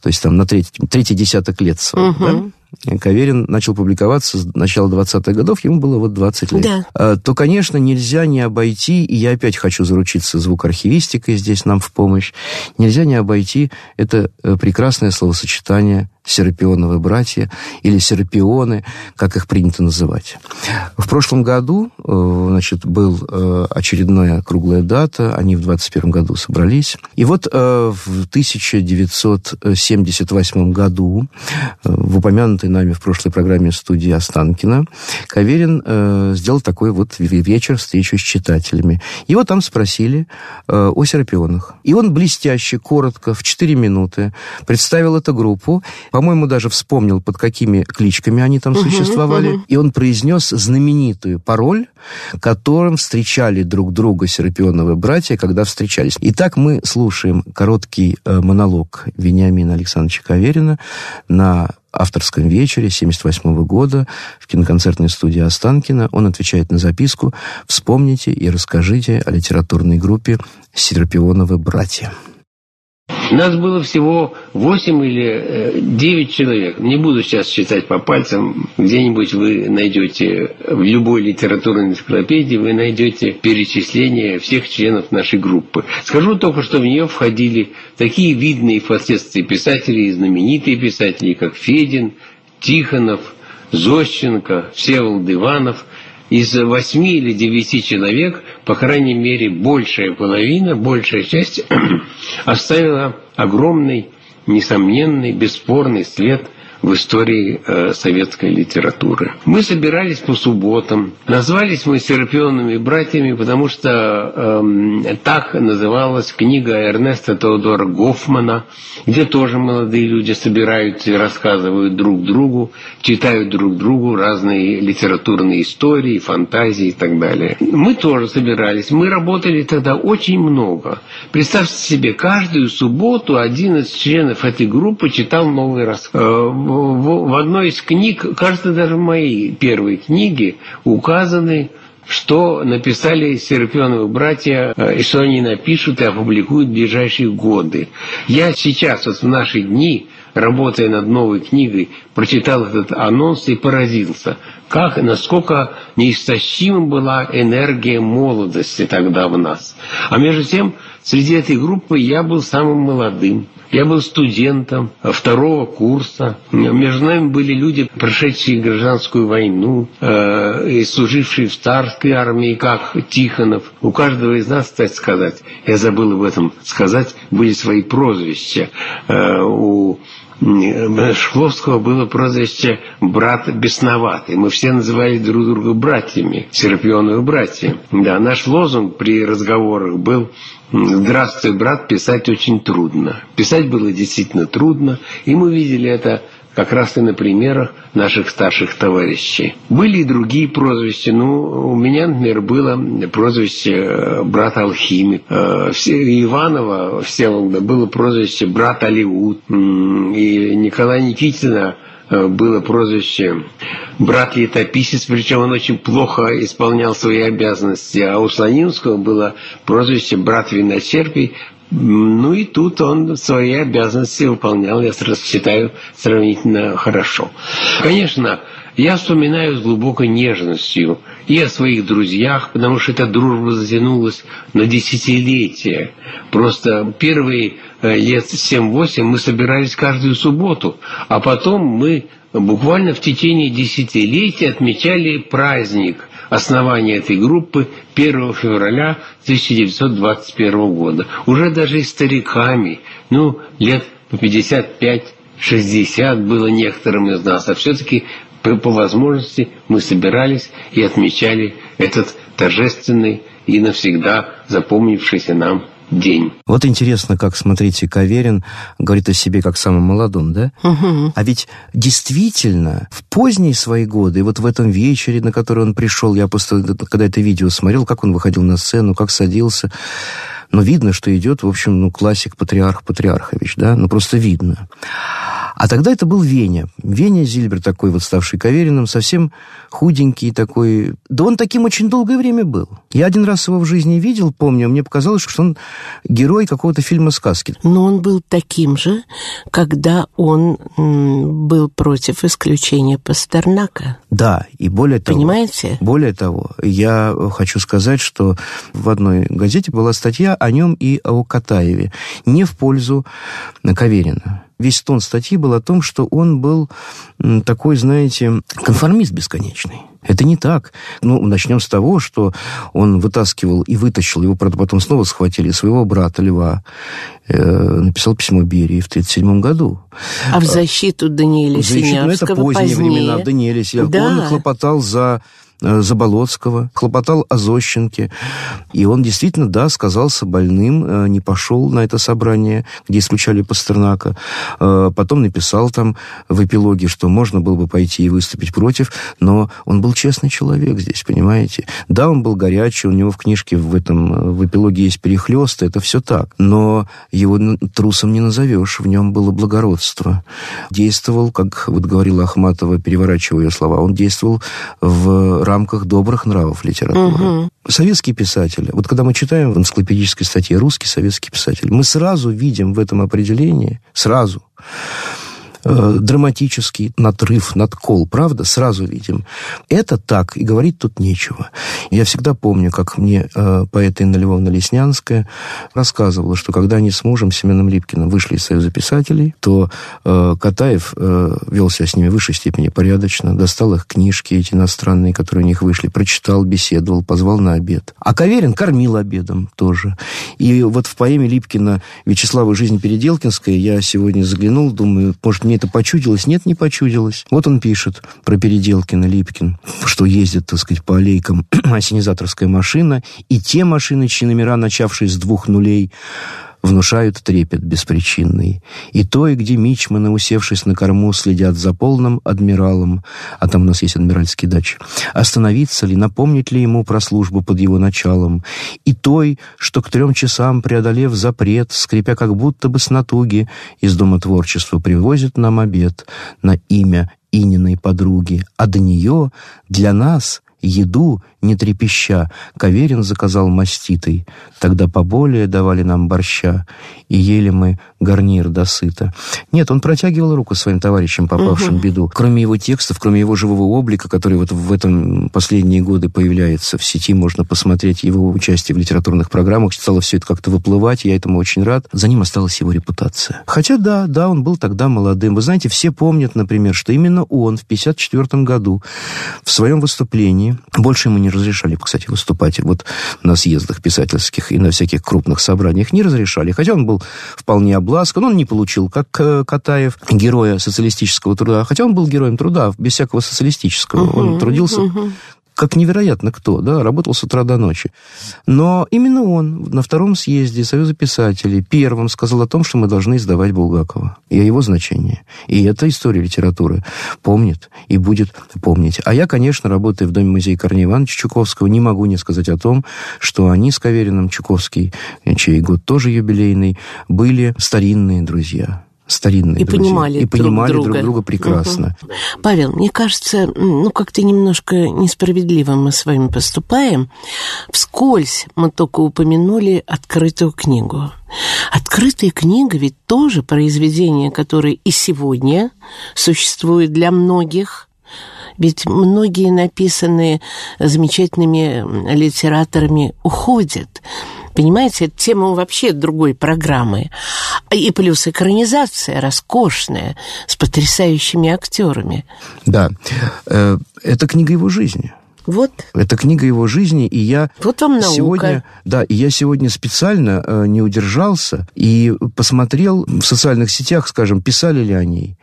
то есть там на третий, третий десяток лет своих, угу. да, Каверин начал публиковаться с начала 20-х годов, ему было вот 20 лет. Да. А, то, конечно, нельзя не обойти, и я опять хочу заручиться звукоархивистикой здесь нам в помощь, нельзя не обойти это э, прекрасное словосочетание серапионовые братья или серапионы, как их принято называть. В прошлом году, э, значит, был э, очередная круглая дата, они в 21 году собрались. И вот в 1978 году в упомянутой упомянутой нами в прошлой программе студии Останкина, Каверин э, сделал такой вот вечер встречу с читателями. Его там спросили э, о Серапионах. И он блестяще, коротко, в 4 минуты представил эту группу. По-моему, даже вспомнил, под какими кличками они там существовали. И он произнес знаменитую пароль, которым встречали друг друга Серапионовы братья, когда встречались. Итак, мы слушаем короткий э, монолог Вениамина Александровича Каверина на авторском вечере 1978 года в киноконцертной студии Останкина. Он отвечает на записку «Вспомните и расскажите о литературной группе «Серапионовы братья». Нас было всего 8 или 9 э, человек. Не буду сейчас считать по пальцам. Где-нибудь вы найдете, в любой литературной энциклопедии вы найдете перечисление всех членов нашей группы. Скажу только, что в нее входили такие видные впоследствии писатели и знаменитые писатели, как Федин, Тихонов, Зощенко, Всеволод Иванов – из восьми или девяти человек, по крайней мере, большая половина, большая часть оставила огромный, несомненный, бесспорный след – в истории э, советской литературы. Мы собирались по субботам. Назвались мы «Серапионными братьями», потому что э, так называлась книга Эрнеста Теодора Гофмана, где тоже молодые люди собираются и рассказывают друг другу, читают друг другу разные литературные истории, фантазии и так далее. Мы тоже собирались. Мы работали тогда очень много. Представьте себе, каждую субботу один из членов этой группы читал новый рассказ э, в, одной из книг, кажется, даже в моей первой книге указаны что написали Серапионовы братья, э, и что они напишут и опубликуют в ближайшие годы. Я сейчас, вот в наши дни, работая над новой книгой, прочитал этот анонс и поразился, как, насколько неистощима была энергия молодости тогда в нас. А между тем, среди этой группы я был самым молодым. Я был студентом второго курса. Между нами были люди, прошедшие гражданскую войну э, и служившие в царской армии, как Тихонов. У каждого из нас, кстати сказать, я забыл об этом сказать, были свои прозвища. Э, у Шкловского было прозвище «брат бесноватый». Мы все называли друг друга братьями, Серапионовы братья. Да, наш лозунг при разговорах был «Здравствуй, брат, писать очень трудно». Писать было действительно трудно, и мы видели это как раз и на примерах наших старших товарищей. Были и другие прозвища. Ну, у меня, например, было прозвище э, брат алхимик. Э, Иванова Всеволода было прозвище брат Алиут. И Николая Никитина э, было прозвище брат летописец, причем он очень плохо исполнял свои обязанности, а у Слонимского было прозвище брат виночерпий, ну и тут он свои обязанности выполнял, я считаю, сравнительно хорошо. Конечно, я вспоминаю с глубокой нежностью и о своих друзьях, потому что эта дружба затянулась на десятилетия. Просто первые э, лет 7-8 мы собирались каждую субботу, а потом мы буквально в течение десятилетий отмечали праздник основания этой группы 1 февраля 1921 года. Уже даже и стариками, ну, лет по 55-60 было некоторым из нас, а все-таки по, возможности мы собирались и отмечали этот торжественный и навсегда запомнившийся нам день. Вот интересно, как, смотрите, Каверин говорит о себе как самом молодом, да? Угу. А ведь действительно в поздние свои годы, и вот в этом вечере, на который он пришел, я просто, когда это видео смотрел, как он выходил на сцену, как садился, но видно, что идет, в общем, ну, классик Патриарх Патриархович, да, ну, просто видно. А тогда это был Веня. Веня Зильбер такой вот, ставший Кавериным, совсем худенький такой. Да он таким очень долгое время был. Я один раз его в жизни видел, помню, мне показалось, что он герой какого-то фильма сказки. Но он был таким же, когда он был против исключения Пастернака. Да, и более того... Понимаете? Более того, я хочу сказать, что в одной газете была статья о нем и о Катаеве, не в пользу Каверина весь тон статьи был о том, что он был такой, знаете, конформист бесконечный. Это не так. Ну, начнем с того, что он вытаскивал и вытащил, его, правда, потом снова схватили, своего брата Льва, э, написал письмо Берии в 1937 году. А в защиту Даниэля в защиту, ну, это поздние позднее. времена, Даниэля Да. Он хлопотал за Заболоцкого, хлопотал о Зощенке. И он действительно, да, сказался больным, э, не пошел на это собрание, где исключали Пастернака. Э, Потом написал там в эпилоге, что можно было бы пойти и выступить против, но он был честный человек здесь, понимаете? Да, он был горячий, у него в книжке в этом, э, в эпилоге есть перехлесты, это все так. Но его трусом не назовешь, в нем было благородство. Действовал, как вот говорила Ахматова, переворачивая ее слова, он действовал в рамках добрых нравов литературы. Советский писатель, вот когда мы читаем в энциклопедической статье «Русский советский писатель», мы сразу видим в этом определении, сразу, э, драматический надрыв, надкол, правда, сразу видим. Это так, и говорить тут нечего. Я всегда помню, как мне э, поэта Инна Львовна Леснянская рассказывала, что когда они с мужем Семеном Липкиным вышли из Союза писателей, то э, Катаев э, вел себя с ними в высшей степени порядочно, достал их книжки эти иностранные, которые у них вышли, прочитал, беседовал, позвал на обед. А Каверин кормил обедом тоже. И вот в поэме Липкина «Вячеслава. Жизнь Переделкинская» я сегодня заглянул, думаю, может, мне это почудилось? Нет, не почудилось. Вот он пишет про Переделкина, Липкин, что ездит, так сказать, по аллейкам осенизаторская машина, и те машины, чьи номера, начавшись с двух нулей, внушают трепет беспричинный. И то, и где мичманы, усевшись на корму, следят за полным адмиралом, а там у нас есть адмиральские дачи, остановиться ли, напомнить ли ему про службу под его началом, и той, что к трем часам, преодолев запрет, скрипя как будто бы с натуги, из Дома творчества привозит нам обед на имя Ининой подруги, а до нее для нас еду, не трепеща, Каверин заказал маститой. Тогда поболее давали нам борща, и ели мы гарнир досыта. Нет, он протягивал руку своим товарищам, попавшим в беду. Кроме его текстов, кроме его живого облика, который вот в этом последние годы появляется в сети, можно посмотреть его участие в литературных программах, стало все это как-то выплывать, я этому очень рад. За ним осталась его репутация. Хотя да, да, он был тогда молодым. Вы знаете, все помнят, например, что именно он в 1954 году в своем выступлении, больше ему не разрешали, кстати, выступать вот на съездах писательских и на всяких крупных собраниях, не разрешали. Хотя он был вполне обласкан, он не получил, как э, Катаев, героя социалистического труда, хотя он был героем труда, без всякого социалистического. Он трудился как невероятно кто, да, работал с утра до ночи. Но именно он на втором съезде Союза писателей первым сказал о том, что мы должны издавать Булгакова и о его значении. И эта история литературы помнит и будет помнить. А я, конечно, работая в Доме-музея Корнея Ивановича Чуковского, не могу не сказать о том, что они с Кавериным Чуковский, чей год тоже юбилейный, были старинные друзья старинные И друзья. понимали и друг понимали друга. друг друга прекрасно. Павел, мне кажется, ну, как-то немножко несправедливо мы с вами поступаем. Вскользь мы только упомянули открытую книгу. Открытая книга ведь тоже произведение, которое и сегодня существует для многих. Ведь многие написанные замечательными литераторами уходят. Понимаете, это тема вообще другой программы. И плюс экранизация роскошная, с потрясающими актерами. Да, Э, это книга его жизни. Вот, Это книга его жизни, и я вот вам наука. сегодня, да, и я сегодня специально э, не удержался и посмотрел в социальных сетях, скажем, писали ли о ней,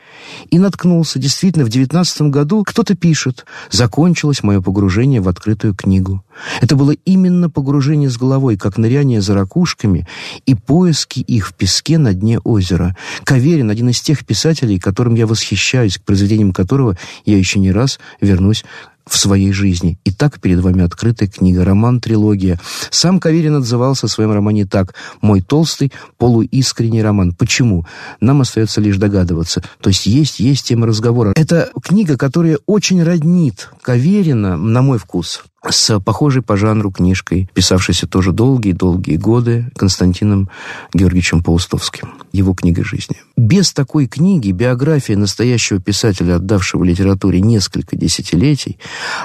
и наткнулся. Действительно, в девятнадцатом году кто-то пишет: закончилось мое погружение в открытую книгу. Это было именно погружение с головой, как ныряние за ракушками и поиски их в песке на дне озера. Каверин один из тех писателей, которым я восхищаюсь, к произведениям которого я еще не раз вернусь в своей жизни. Итак, перед вами открытая книга, роман-трилогия. Сам Каверин отзывался о своем романе так. «Мой толстый, полуискренний роман». Почему? Нам остается лишь догадываться. То есть есть, есть тема разговора. Это книга, которая очень роднит Каверина, на мой вкус, с похожей по жанру книжкой, писавшейся тоже долгие-долгие годы Константином Георгиевичем Паустовским, его книгой жизни. Без такой книги биография настоящего писателя, отдавшего литературе несколько десятилетий,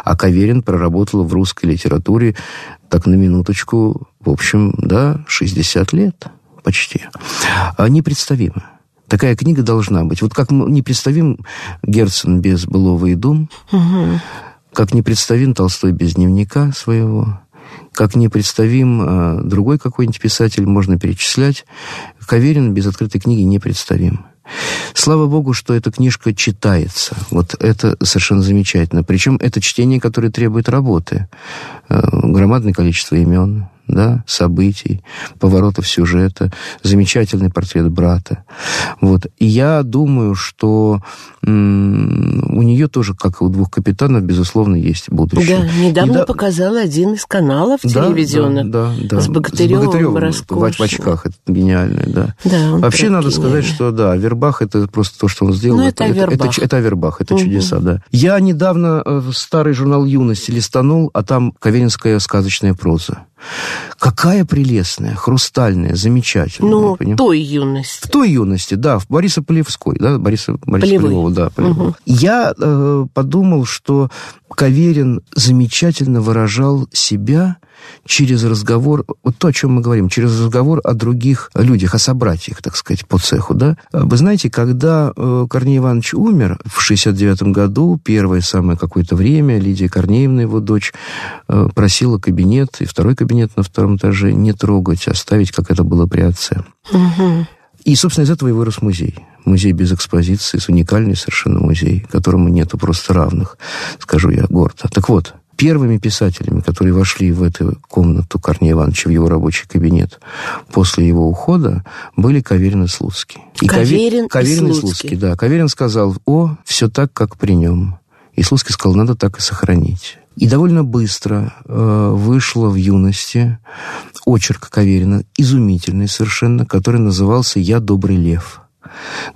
а Каверин проработал в русской литературе, так на минуточку, в общем, да, 60 лет почти, а непредставимо. Такая книга должна быть. Вот как м- непредставим Герцен без былого и дум, Как непредставим Толстой без дневника своего, как непредставим э, другой какой-нибудь писатель, можно перечислять. Каверин без открытой книги не представим. Слава богу, что эта книжка читается. Вот это совершенно замечательно. Причем это чтение, которое требует работы. Э, громадное количество имен, да, событий, поворотов сюжета, замечательный портрет брата. Вот. И я думаю, что у нее тоже, как и у двух капитанов, безусловно, есть будущее. Да, недавно Недав... показал один из каналов да, телевизионных да, да, да. с Богатыревым, с Богатыревым в, в очках. Это гениальное, да. да Вообще надо сказать, что да, Авербах это просто то, что он сделал. Ну, это, это Авербах. Это, это, Авербах, это угу. чудеса, да. Я недавно э, старый журнал «Юность» листанул, а там Каверинская сказочная проза. Какая прелестная, хрустальная, замечательная. Ну, в той юности. В той юности, да, в Бориса Полевской, да, Бориса, Бориса Полевого, да, Полевого. Угу. Я э, подумал, что Каверин замечательно выражал себя через разговор, вот то, о чем мы говорим, через разговор о других людях, о собратьях, так сказать, по цеху, да. Вы знаете, когда э, Корней Иванович умер в 69 году, первое самое какое-то время, Лидия Корнеевна, его дочь, э, просила кабинет, и второй кабинет на втором этаже не трогать, оставить, как это было при отце. Угу. И, собственно, из этого и вырос музей. Музей без экспозиции, уникальный совершенно музей, которому нету просто равных, скажу я гордо. Так вот, первыми писателями, которые вошли в эту комнату Корнея Ивановича, в его рабочий кабинет, после его ухода, были Каверин и Слуцкий. И Каверин, Каверин и, и Слуцкий. Да, Каверин сказал, о, все так, как при нем. И Слуцкий сказал, надо так и сохранить. И довольно быстро э, вышло в юности очерк Каверина, изумительный совершенно, который назывался «Я добрый лев»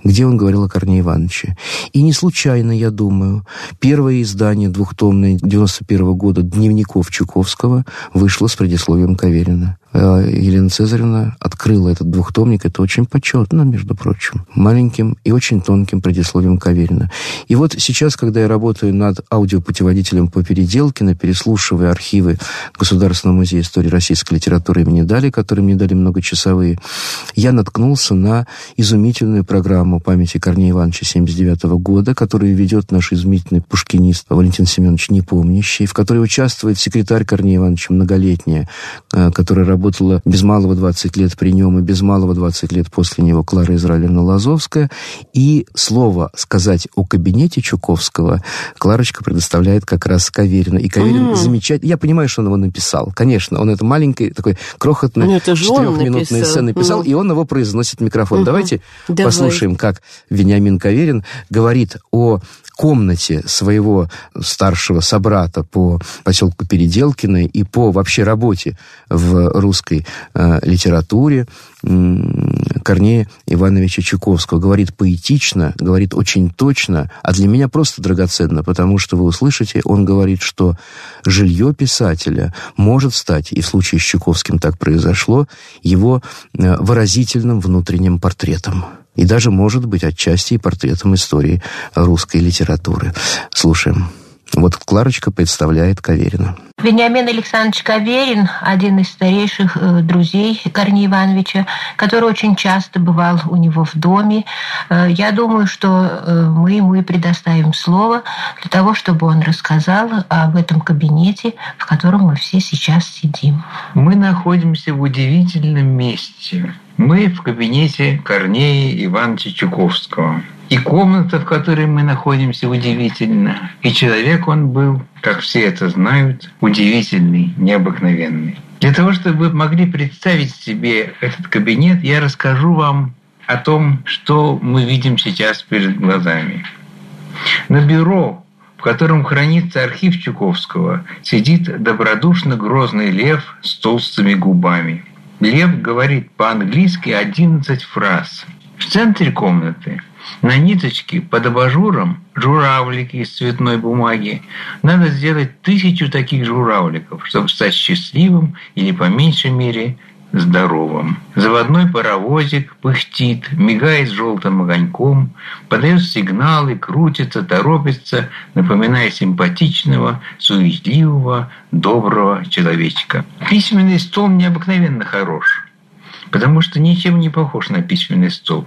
где он говорил о Корнее Ивановиче. И не случайно, я думаю, первое издание двухтомное 91 -го года дневников Чуковского вышло с предисловием Каверина. Э, Елена Цезаревна открыла этот двухтомник. Это очень почетно, между прочим. Маленьким и очень тонким предисловием Каверина. И вот сейчас, когда я работаю над аудиопутеводителем по Переделкино, переслушивая архивы Государственного музея истории российской литературы имени Дали, которые мне дали многочасовые, я наткнулся на изумительную программу памяти Корнея Ивановича 79 года, которую ведет наш изумительный пушкинист Валентин Семенович Непомнящий, в которой участвует секретарь Корнея Ивановича многолетняя, э, которая работала без малого 20 лет при нем и без малого 20 лет после него Клара Израилевна Лазовская. И слово сказать о кабинете Чуковского Кларочка предоставляет как раз Каверину. И Каверин mm. замечательно... Я понимаю, что он его написал. Конечно, он это маленький, такой крохотный ну, четырехминутный эссе написал, mm. и он его произносит в микрофон. Mm-hmm. Давайте Давай. послушаем, как Вениамин Каверин говорит о комнате своего старшего собрата по поселку Переделкино и по вообще работе в русской э, литературе Корнея Ивановича Чуковского. Говорит поэтично, говорит очень точно, а для меня просто драгоценно, потому что вы услышите, он говорит, что жилье писателя может стать, и в случае с Чуковским так произошло, его э, выразительным внутренним портретом и даже, может быть, отчасти и портретом истории русской литературы. Слушаем. Вот Кларочка представляет Каверина. Вениамин Александрович Каверин, один из старейших э, друзей Корнея Ивановича, который очень часто бывал у него в доме. Э, я думаю, что э, мы ему и предоставим слово для того, чтобы он рассказал об этом кабинете, в котором мы все сейчас сидим. Мы находимся в удивительном месте. Мы в кабинете Корнея Ивановича Чуковского. И комната, в которой мы находимся, удивительна. И человек он был, как все это знают, удивительный, необыкновенный. Для того, чтобы вы могли представить себе этот кабинет, я расскажу вам о том, что мы видим сейчас перед глазами. На бюро, в котором хранится архив Чуковского, сидит добродушно грозный лев с толстыми губами. Лев говорит по-английски 11 фраз. В центре комнаты на ниточке под абажуром журавлики из цветной бумаги. Надо сделать тысячу таких журавликов, чтобы стать счастливым или, по меньшей мере, здоровым. Заводной паровозик пыхтит, мигает желтым огоньком, подает сигналы, крутится, торопится, напоминая симпатичного, суетливого, доброго человечка. Письменный стол необыкновенно хорош. Потому что ничем не похож на письменный стол.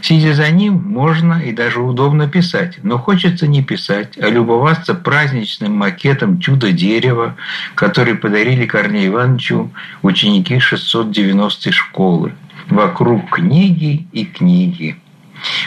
Сидя за ним, можно и даже удобно писать, но хочется не писать, а любоваться праздничным макетом чудо-дерева, который подарили Корнею Ивановичу ученики 690-й школы. Вокруг книги и книги.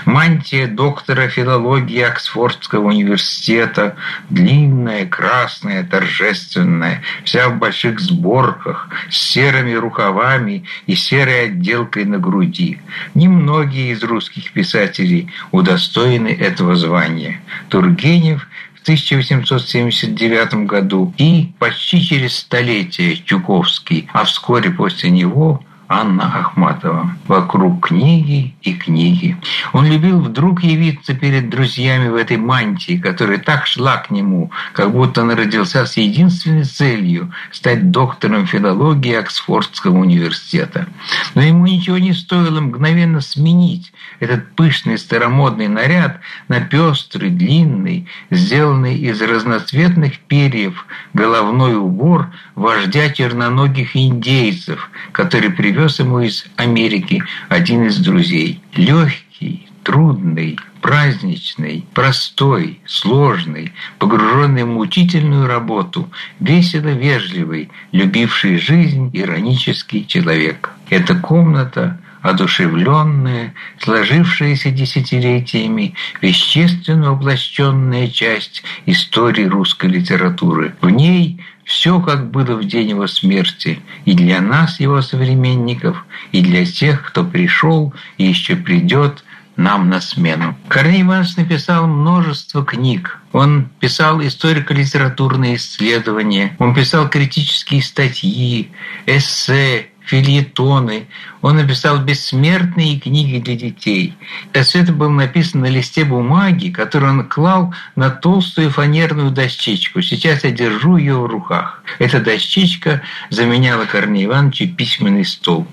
Мантия доктора филологии Оксфордского университета, длинная, красная, торжественная, вся в больших сборках, с серыми рукавами и серой отделкой на груди. Немногие из русских писателей удостоены этого звания. Тургенев в 1879 году и почти через столетие Чуковский, а вскоре после него Анна Ахматова. Вокруг книги и книги. Он любил вдруг явиться перед друзьями в этой мантии, которая так шла к нему, как будто он родился с единственной целью – стать доктором филологии Оксфордского университета. Но ему ничего не стоило мгновенно сменить этот пышный старомодный наряд на пестрый, длинный, сделанный из разноцветных перьев головной убор вождя черноногих индейцев, который привез привез ему из Америки один из друзей. Легкий, трудный, праздничный, простой, сложный, погруженный в мучительную работу, весело вежливый, любивший жизнь, иронический человек. Эта комната одушевленная, сложившаяся десятилетиями, вещественно облаченная часть истории русской литературы. В ней все, как было в день его смерти, и для нас, его современников, и для тех, кто пришел и еще придет нам на смену. Корней Иванович написал множество книг. Он писал историко-литературные исследования, он писал критические статьи, эссе, фильетоны. Он написал бессмертные книги для детей. Все это было написано на листе бумаги, который он клал на толстую фанерную дощечку. Сейчас я держу ее в руках. Эта дощечка заменяла Корнею Ивановичу письменный стол.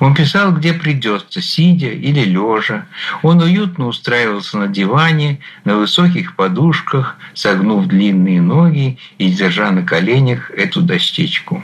Он писал, где придется, сидя или лежа. Он уютно устраивался на диване, на высоких подушках, согнув длинные ноги и держа на коленях эту дощечку.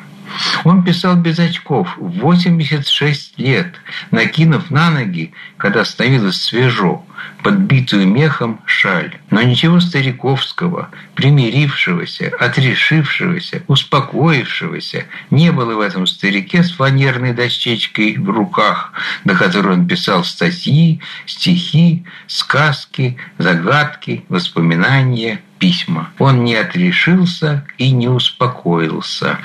Он писал без очков в 86 лет, накинув на ноги, когда становилось свежо, подбитую мехом шаль. Но ничего стариковского, примирившегося, отрешившегося, успокоившегося не было в этом старике с фанерной дощечкой в руках, на которой он писал статьи, стихи, сказки, загадки, воспоминания, письма. Он не отрешился и не успокоился.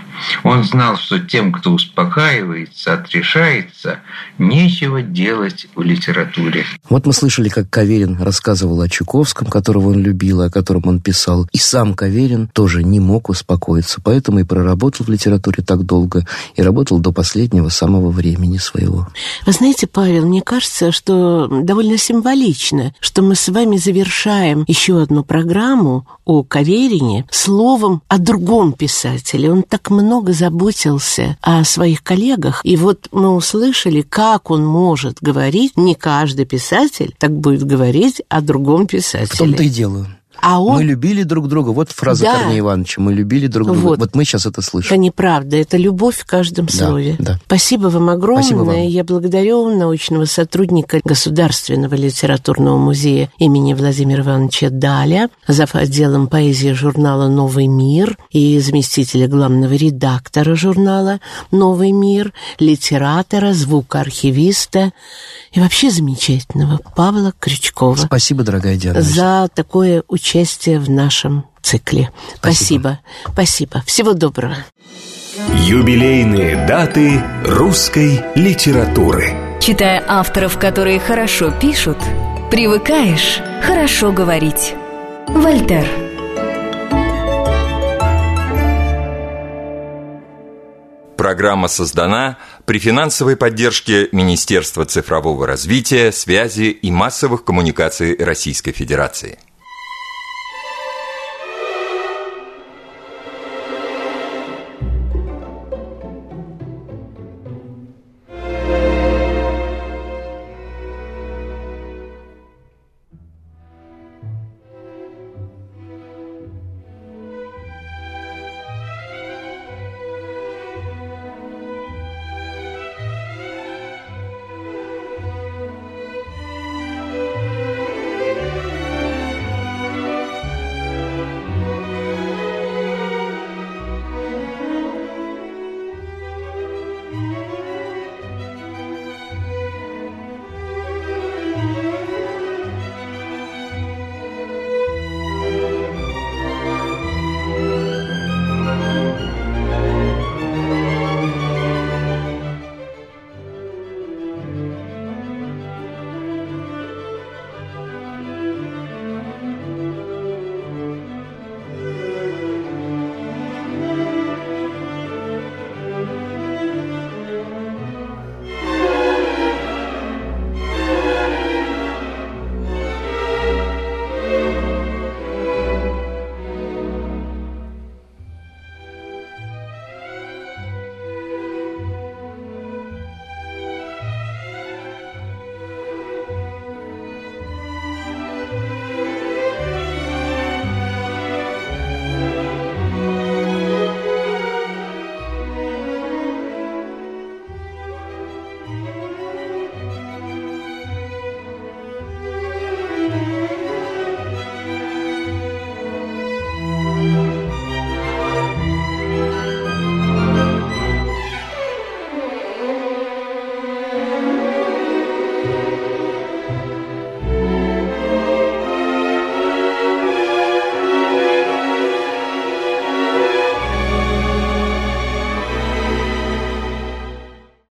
Он знал, что тем, кто успокаивается, отрешается, нечего делать в литературе. Вот мы слышали, как Каверин рассказывал о Чуковском, которого он любил, о котором он писал. И сам Каверин тоже не мог успокоиться, поэтому и проработал в литературе так долго, и работал до последнего самого времени своего. Вы знаете, Павел, мне кажется, что довольно символично, что мы с вами завершаем еще одну программу о Каверине словом о другом писателе. Он так много заботился о своих коллегах, и вот мы услышали, как он может говорить, не каждый писатель так будет говорить о другом писателе. В том-то и дело. А он... Мы любили друг друга. Вот фраза да. Корнея Ивановича. Мы любили друг друга. Вот. вот мы сейчас это слышим. Это неправда. Это любовь в каждом да, слове. Да. Спасибо вам огромное. Спасибо вам. Я благодарю научного сотрудника Государственного литературного музея имени Владимира Ивановича Даля, зав. отделом поэзии журнала «Новый мир» и заместителя главного редактора журнала «Новый мир», литератора, звукоархивиста и вообще замечательного Павла Крючкова. Спасибо, дорогая Диана. За такое участие в нашем цикле. Спасибо. Спасибо. Спасибо. Всего доброго. Юбилейные даты русской литературы. Читая авторов, которые хорошо пишут, привыкаешь хорошо говорить. Вольтер. Программа создана при финансовой поддержке Министерства цифрового развития, связи и массовых коммуникаций Российской Федерации.